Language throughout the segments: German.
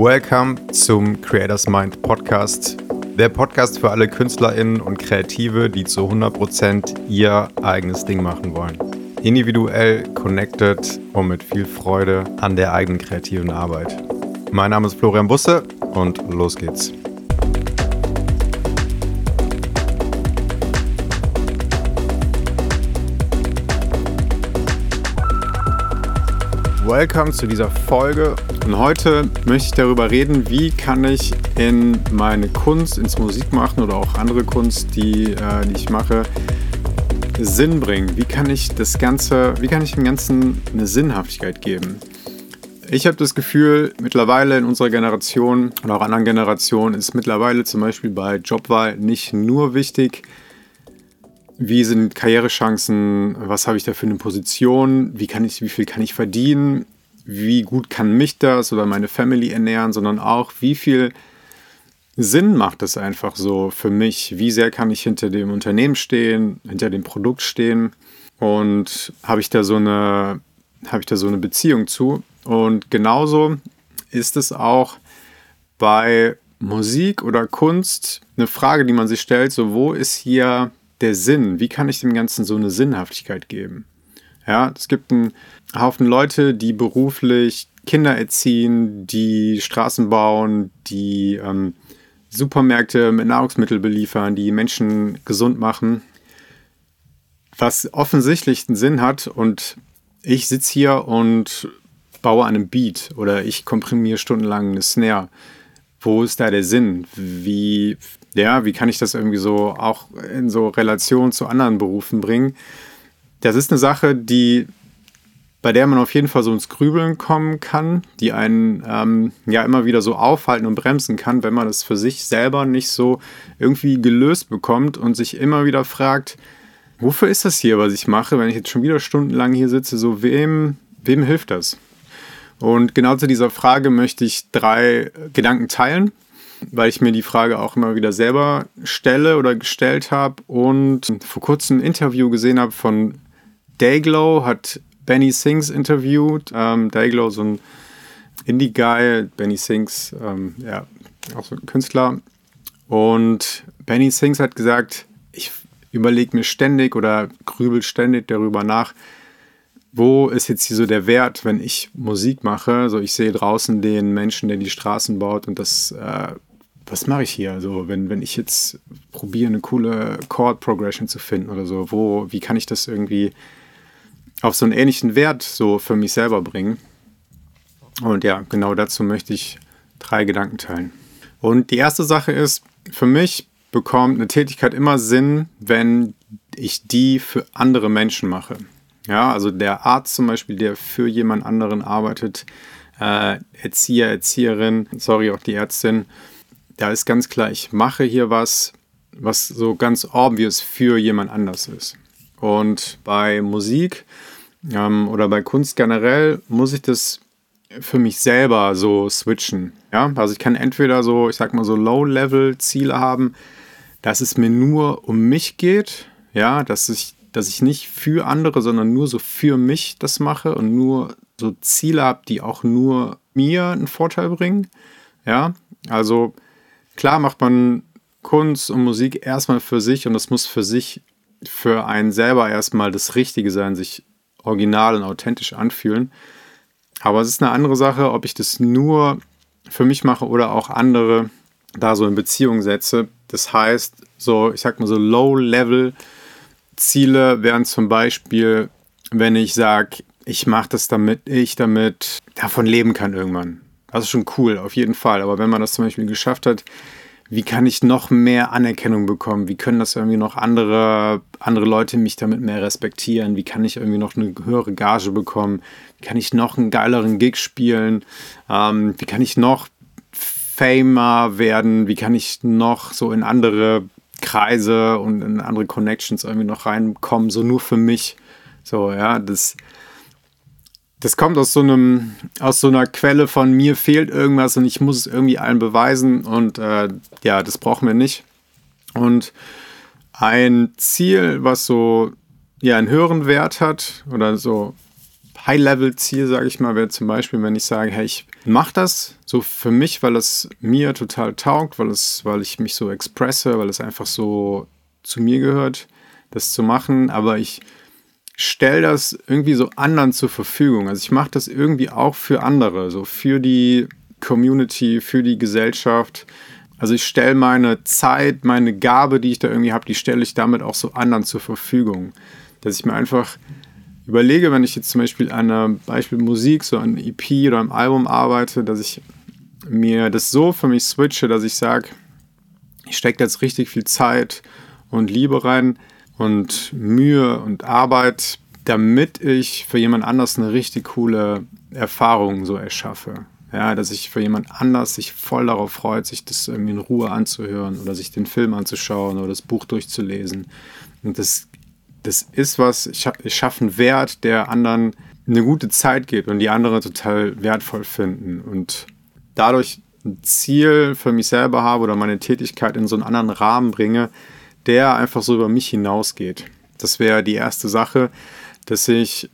Welcome zum Creators Mind Podcast. Der Podcast für alle KünstlerInnen und Kreative, die zu 100% ihr eigenes Ding machen wollen. Individuell, connected und mit viel Freude an der eigenen kreativen Arbeit. Mein Name ist Florian Busse und los geht's. Welcome zu dieser Folge und heute möchte ich darüber reden, wie kann ich in meine Kunst, ins Musikmachen oder auch andere Kunst, die, äh, die ich mache, Sinn bringen. Wie kann ich das Ganze, wie kann ich dem Ganzen eine Sinnhaftigkeit geben? Ich habe das Gefühl, mittlerweile in unserer Generation und auch anderen Generationen ist mittlerweile zum Beispiel bei Jobwahl nicht nur wichtig, wie sind Karrierechancen, was habe ich da für eine Position, wie, kann ich, wie viel kann ich verdienen, wie gut kann mich das oder meine Family ernähren, sondern auch, wie viel Sinn macht es einfach so für mich, wie sehr kann ich hinter dem Unternehmen stehen, hinter dem Produkt stehen und habe ich da so eine, habe ich da so eine Beziehung zu. Und genauso ist es auch bei Musik oder Kunst eine Frage, die man sich stellt, so wo ist hier der Sinn, wie kann ich dem Ganzen so eine Sinnhaftigkeit geben? Ja, es gibt einen Haufen Leute, die beruflich Kinder erziehen, die Straßen bauen, die ähm, Supermärkte mit Nahrungsmitteln beliefern, die Menschen gesund machen, was offensichtlich einen Sinn hat und ich sitze hier und baue einen Beat oder ich komprimiere stundenlang eine Snare. Wo ist da der Sinn? Wie ja, wie kann ich das irgendwie so auch in so Relation zu anderen Berufen bringen? Das ist eine Sache, die bei der man auf jeden Fall so ins Grübeln kommen kann, die einen ähm, ja immer wieder so aufhalten und bremsen kann, wenn man das für sich selber nicht so irgendwie gelöst bekommt und sich immer wieder fragt, wofür ist das hier, was ich mache, wenn ich jetzt schon wieder stundenlang hier sitze, so wem, wem hilft das? Und genau zu dieser Frage möchte ich drei Gedanken teilen, weil ich mir die Frage auch immer wieder selber stelle oder gestellt habe und vor kurzem ein Interview gesehen habe von Dayglow, hat Benny Sings interviewt. Ähm, Dayglow, so ein Indie-Guy, Benny Sings, ähm, ja, auch so ein Künstler. Und Benny Sings hat gesagt, ich überlege mir ständig oder grübel ständig darüber nach, wo ist jetzt hier so der Wert, wenn ich Musik mache? So, ich sehe draußen den Menschen, der die Straßen baut und das äh, was mache ich hier? Also, wenn, wenn ich jetzt probiere, eine coole Chord Progression zu finden oder so, wo, wie kann ich das irgendwie auf so einen ähnlichen Wert so für mich selber bringen? Und ja, genau dazu möchte ich drei Gedanken teilen. Und die erste Sache ist, für mich bekommt eine Tätigkeit immer Sinn, wenn ich die für andere Menschen mache. Ja, also der Arzt zum Beispiel, der für jemand anderen arbeitet, äh, Erzieher, Erzieherin, sorry, auch die Ärztin, da ist ganz klar, ich mache hier was, was so ganz obvious für jemand anders ist. Und bei Musik ähm, oder bei Kunst generell muss ich das für mich selber so switchen. Ja, also ich kann entweder so, ich sag mal so Low-Level-Ziele haben, dass es mir nur um mich geht, ja, dass ich, dass ich nicht für andere, sondern nur so für mich das mache und nur so Ziele habe, die auch nur mir einen Vorteil bringen. Ja, also Klar macht man Kunst und Musik erstmal für sich und das muss für sich, für einen selber erstmal das Richtige sein, sich original und authentisch anfühlen. Aber es ist eine andere Sache, ob ich das nur für mich mache oder auch andere da so in Beziehung setze. Das heißt, so, ich sag mal so Low-Level-Ziele wären zum Beispiel, wenn ich sage, ich mache das damit ich damit davon leben kann irgendwann. Das ist schon cool, auf jeden Fall. Aber wenn man das zum Beispiel geschafft hat, wie kann ich noch mehr Anerkennung bekommen? Wie können das irgendwie noch andere, andere Leute mich damit mehr respektieren? Wie kann ich irgendwie noch eine höhere Gage bekommen? Wie kann ich noch einen geileren Gig spielen? Ähm, wie kann ich noch famer werden? Wie kann ich noch so in andere Kreise und in andere Connections irgendwie noch reinkommen? So nur für mich. So, ja, das das kommt aus so einem, aus so einer Quelle von mir fehlt irgendwas und ich muss es irgendwie allen beweisen und äh, ja, das brauchen wir nicht. Und ein Ziel, was so ja einen höheren Wert hat oder so High-Level-Ziel, sage ich mal, wäre zum Beispiel, wenn ich sage, hey, ich mache das so für mich, weil es mir total taugt, weil, es, weil ich mich so expresse, weil es einfach so zu mir gehört, das zu machen, aber ich stelle das irgendwie so anderen zur Verfügung. Also ich mache das irgendwie auch für andere, so für die Community, für die Gesellschaft. Also ich stelle meine Zeit, meine Gabe, die ich da irgendwie habe, die stelle ich damit auch so anderen zur Verfügung. Dass ich mir einfach überlege, wenn ich jetzt zum Beispiel an einem Beispiel Musik, so an EP oder einem Album arbeite, dass ich mir das so für mich switche, dass ich sage, ich stecke jetzt richtig viel Zeit und Liebe rein und Mühe und Arbeit, damit ich für jemand anders eine richtig coole Erfahrung so erschaffe. Ja, dass ich für jemand anders sich voll darauf freut, sich das irgendwie in Ruhe anzuhören oder sich den Film anzuschauen oder das Buch durchzulesen. Und das, das ist was, ich, ich schaffe einen Wert, der anderen eine gute Zeit gibt und die andere total wertvoll finden. Und dadurch ein Ziel für mich selber habe oder meine Tätigkeit in so einen anderen Rahmen bringe, der einfach so über mich hinausgeht. Das wäre die erste Sache, dass ich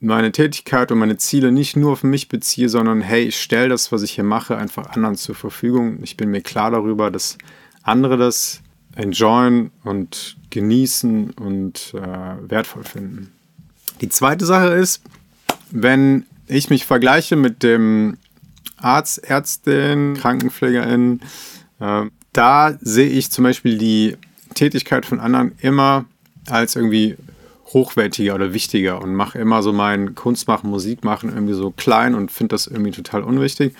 meine Tätigkeit und meine Ziele nicht nur auf mich beziehe, sondern hey, ich stelle das, was ich hier mache, einfach anderen zur Verfügung. Ich bin mir klar darüber, dass andere das enjoyen und genießen und äh, wertvoll finden. Die zweite Sache ist, wenn ich mich vergleiche mit dem Arzt, Ärztin, Krankenpflegerin, äh, da sehe ich zum Beispiel die Tätigkeit von anderen immer als irgendwie hochwertiger oder wichtiger und mache immer so mein Kunstmachen, Musikmachen irgendwie so klein und finde das irgendwie total unwichtig.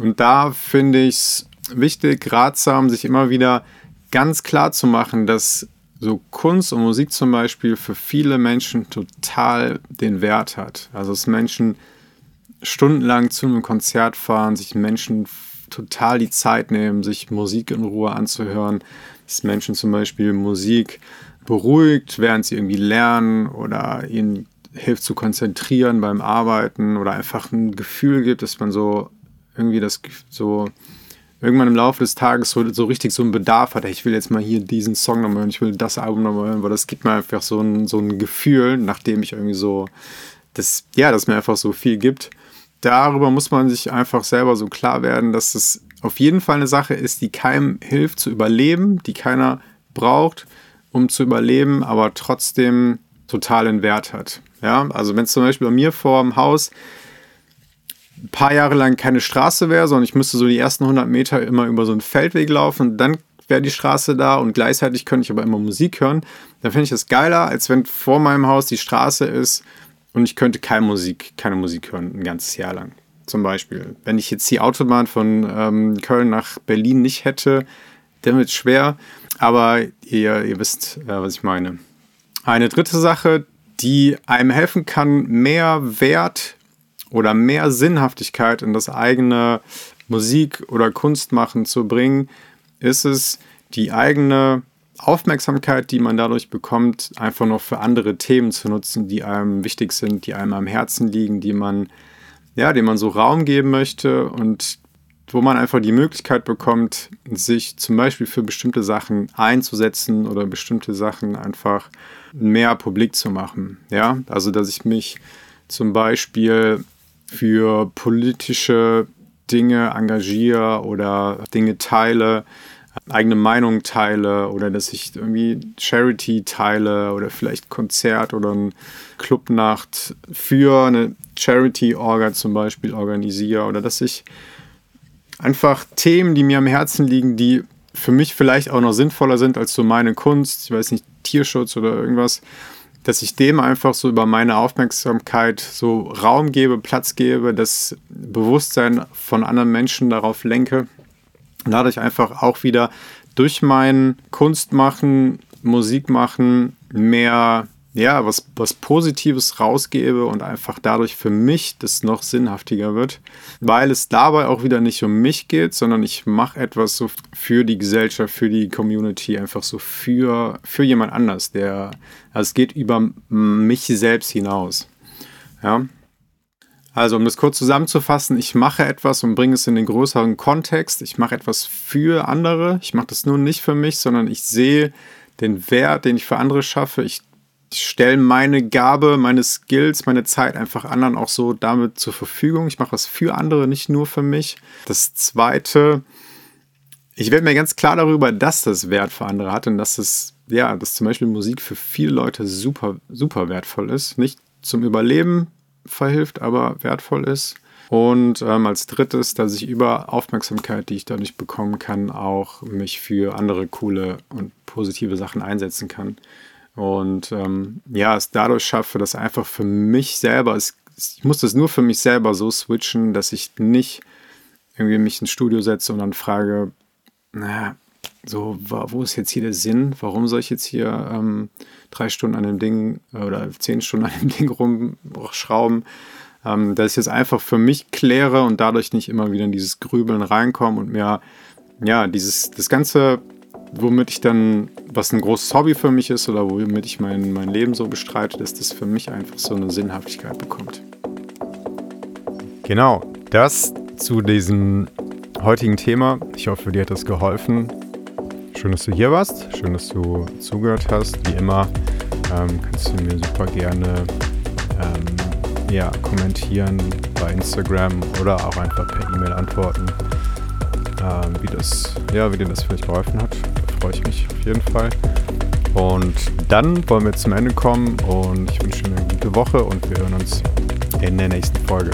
Und da finde ich es wichtig, ratsam, sich immer wieder ganz klar zu machen, dass so Kunst und Musik zum Beispiel für viele Menschen total den Wert hat. Also dass Menschen stundenlang zu einem Konzert fahren, sich Menschen total die Zeit nehmen, sich Musik in Ruhe anzuhören, dass Menschen zum Beispiel Musik beruhigt, während sie irgendwie lernen oder ihnen hilft zu konzentrieren beim Arbeiten oder einfach ein Gefühl gibt, dass man so irgendwie das so irgendwann im Laufe des Tages so, so richtig so einen Bedarf hat, ich will jetzt mal hier diesen Song nochmal hören, ich will das Album nochmal hören, weil das gibt mir einfach so ein, so ein Gefühl, nachdem ich irgendwie so das, ja, das mir einfach so viel gibt. Darüber muss man sich einfach selber so klar werden, dass es auf jeden Fall eine Sache ist, die keinem hilft zu überleben, die keiner braucht, um zu überleben, aber trotzdem totalen Wert hat. Ja, also wenn es zum Beispiel bei mir vor dem Haus ein paar Jahre lang keine Straße wäre, sondern ich müsste so die ersten 100 Meter immer über so einen Feldweg laufen, dann wäre die Straße da und gleichzeitig könnte ich aber immer Musik hören, dann finde ich das geiler, als wenn vor meinem Haus die Straße ist und ich könnte keine Musik, keine Musik hören ein ganzes Jahr lang zum Beispiel. Wenn ich jetzt die Autobahn von ähm, Köln nach Berlin nicht hätte, dann wird es schwer. Aber ihr, ihr wisst, äh, was ich meine. Eine dritte Sache, die einem helfen kann, mehr Wert oder mehr Sinnhaftigkeit in das eigene Musik- oder Kunstmachen zu bringen, ist es, die eigene Aufmerksamkeit, die man dadurch bekommt, einfach noch für andere Themen zu nutzen, die einem wichtig sind, die einem am Herzen liegen, die man ja, dem man so Raum geben möchte und wo man einfach die Möglichkeit bekommt, sich zum Beispiel für bestimmte Sachen einzusetzen oder bestimmte Sachen einfach mehr publik zu machen. Ja, also dass ich mich zum Beispiel für politische Dinge engagiere oder Dinge teile, eigene Meinung teile oder dass ich irgendwie Charity teile oder vielleicht Konzert oder eine Clubnacht für eine Charity-Orga zum Beispiel organisiere oder dass ich einfach Themen, die mir am Herzen liegen, die für mich vielleicht auch noch sinnvoller sind als so meine Kunst, ich weiß nicht, Tierschutz oder irgendwas, dass ich dem einfach so über meine Aufmerksamkeit so Raum gebe, Platz gebe, das Bewusstsein von anderen Menschen darauf lenke. Und dadurch einfach auch wieder durch mein Kunstmachen, Musik machen mehr ja, was, was Positives rausgebe und einfach dadurch für mich das noch sinnhaftiger wird, weil es dabei auch wieder nicht um mich geht, sondern ich mache etwas so für die Gesellschaft, für die Community, einfach so für, für jemand anders, der, also es geht über mich selbst hinaus. Ja. Also, um das kurz zusammenzufassen, ich mache etwas und bringe es in den größeren Kontext. Ich mache etwas für andere. Ich mache das nur nicht für mich, sondern ich sehe den Wert, den ich für andere schaffe. Ich ich stelle meine Gabe, meine Skills, meine Zeit einfach anderen auch so damit zur Verfügung. Ich mache was für andere, nicht nur für mich. Das Zweite, ich werde mir ganz klar darüber, dass das Wert für andere hat und dass es, ja, dass zum Beispiel Musik für viele Leute super, super wertvoll ist. Nicht zum Überleben verhilft, aber wertvoll ist. Und ähm, als drittes, dass ich über Aufmerksamkeit, die ich dadurch bekommen kann, auch mich für andere coole und positive Sachen einsetzen kann. Und ähm, ja, es dadurch schaffe, dass einfach für mich selber, es, ich muss das nur für mich selber so switchen, dass ich nicht irgendwie mich ins Studio setze und dann frage, naja, so, wo ist jetzt hier der Sinn? Warum soll ich jetzt hier ähm, drei Stunden an dem Ding oder zehn Stunden an dem Ding rumschrauben? Ähm, dass ich es einfach für mich kläre und dadurch nicht immer wieder in dieses Grübeln reinkomme und mir, ja, dieses, das Ganze, womit ich dann, was ein großes Hobby für mich ist oder womit ich mein, mein Leben so bestreite, dass das für mich einfach so eine Sinnhaftigkeit bekommt. Genau, das zu diesem heutigen Thema. Ich hoffe, dir hat das geholfen. Schön, dass du hier warst. Schön, dass du zugehört hast. Wie immer ähm, kannst du mir super gerne ähm, ja, kommentieren bei Instagram oder auch einfach per E-Mail antworten, ähm, wie, das, ja, wie dir das vielleicht geholfen hat. Freue ich mich auf jeden Fall. Und dann wollen wir zum Ende kommen und ich wünsche dir eine gute Woche und wir hören uns in der nächsten Folge.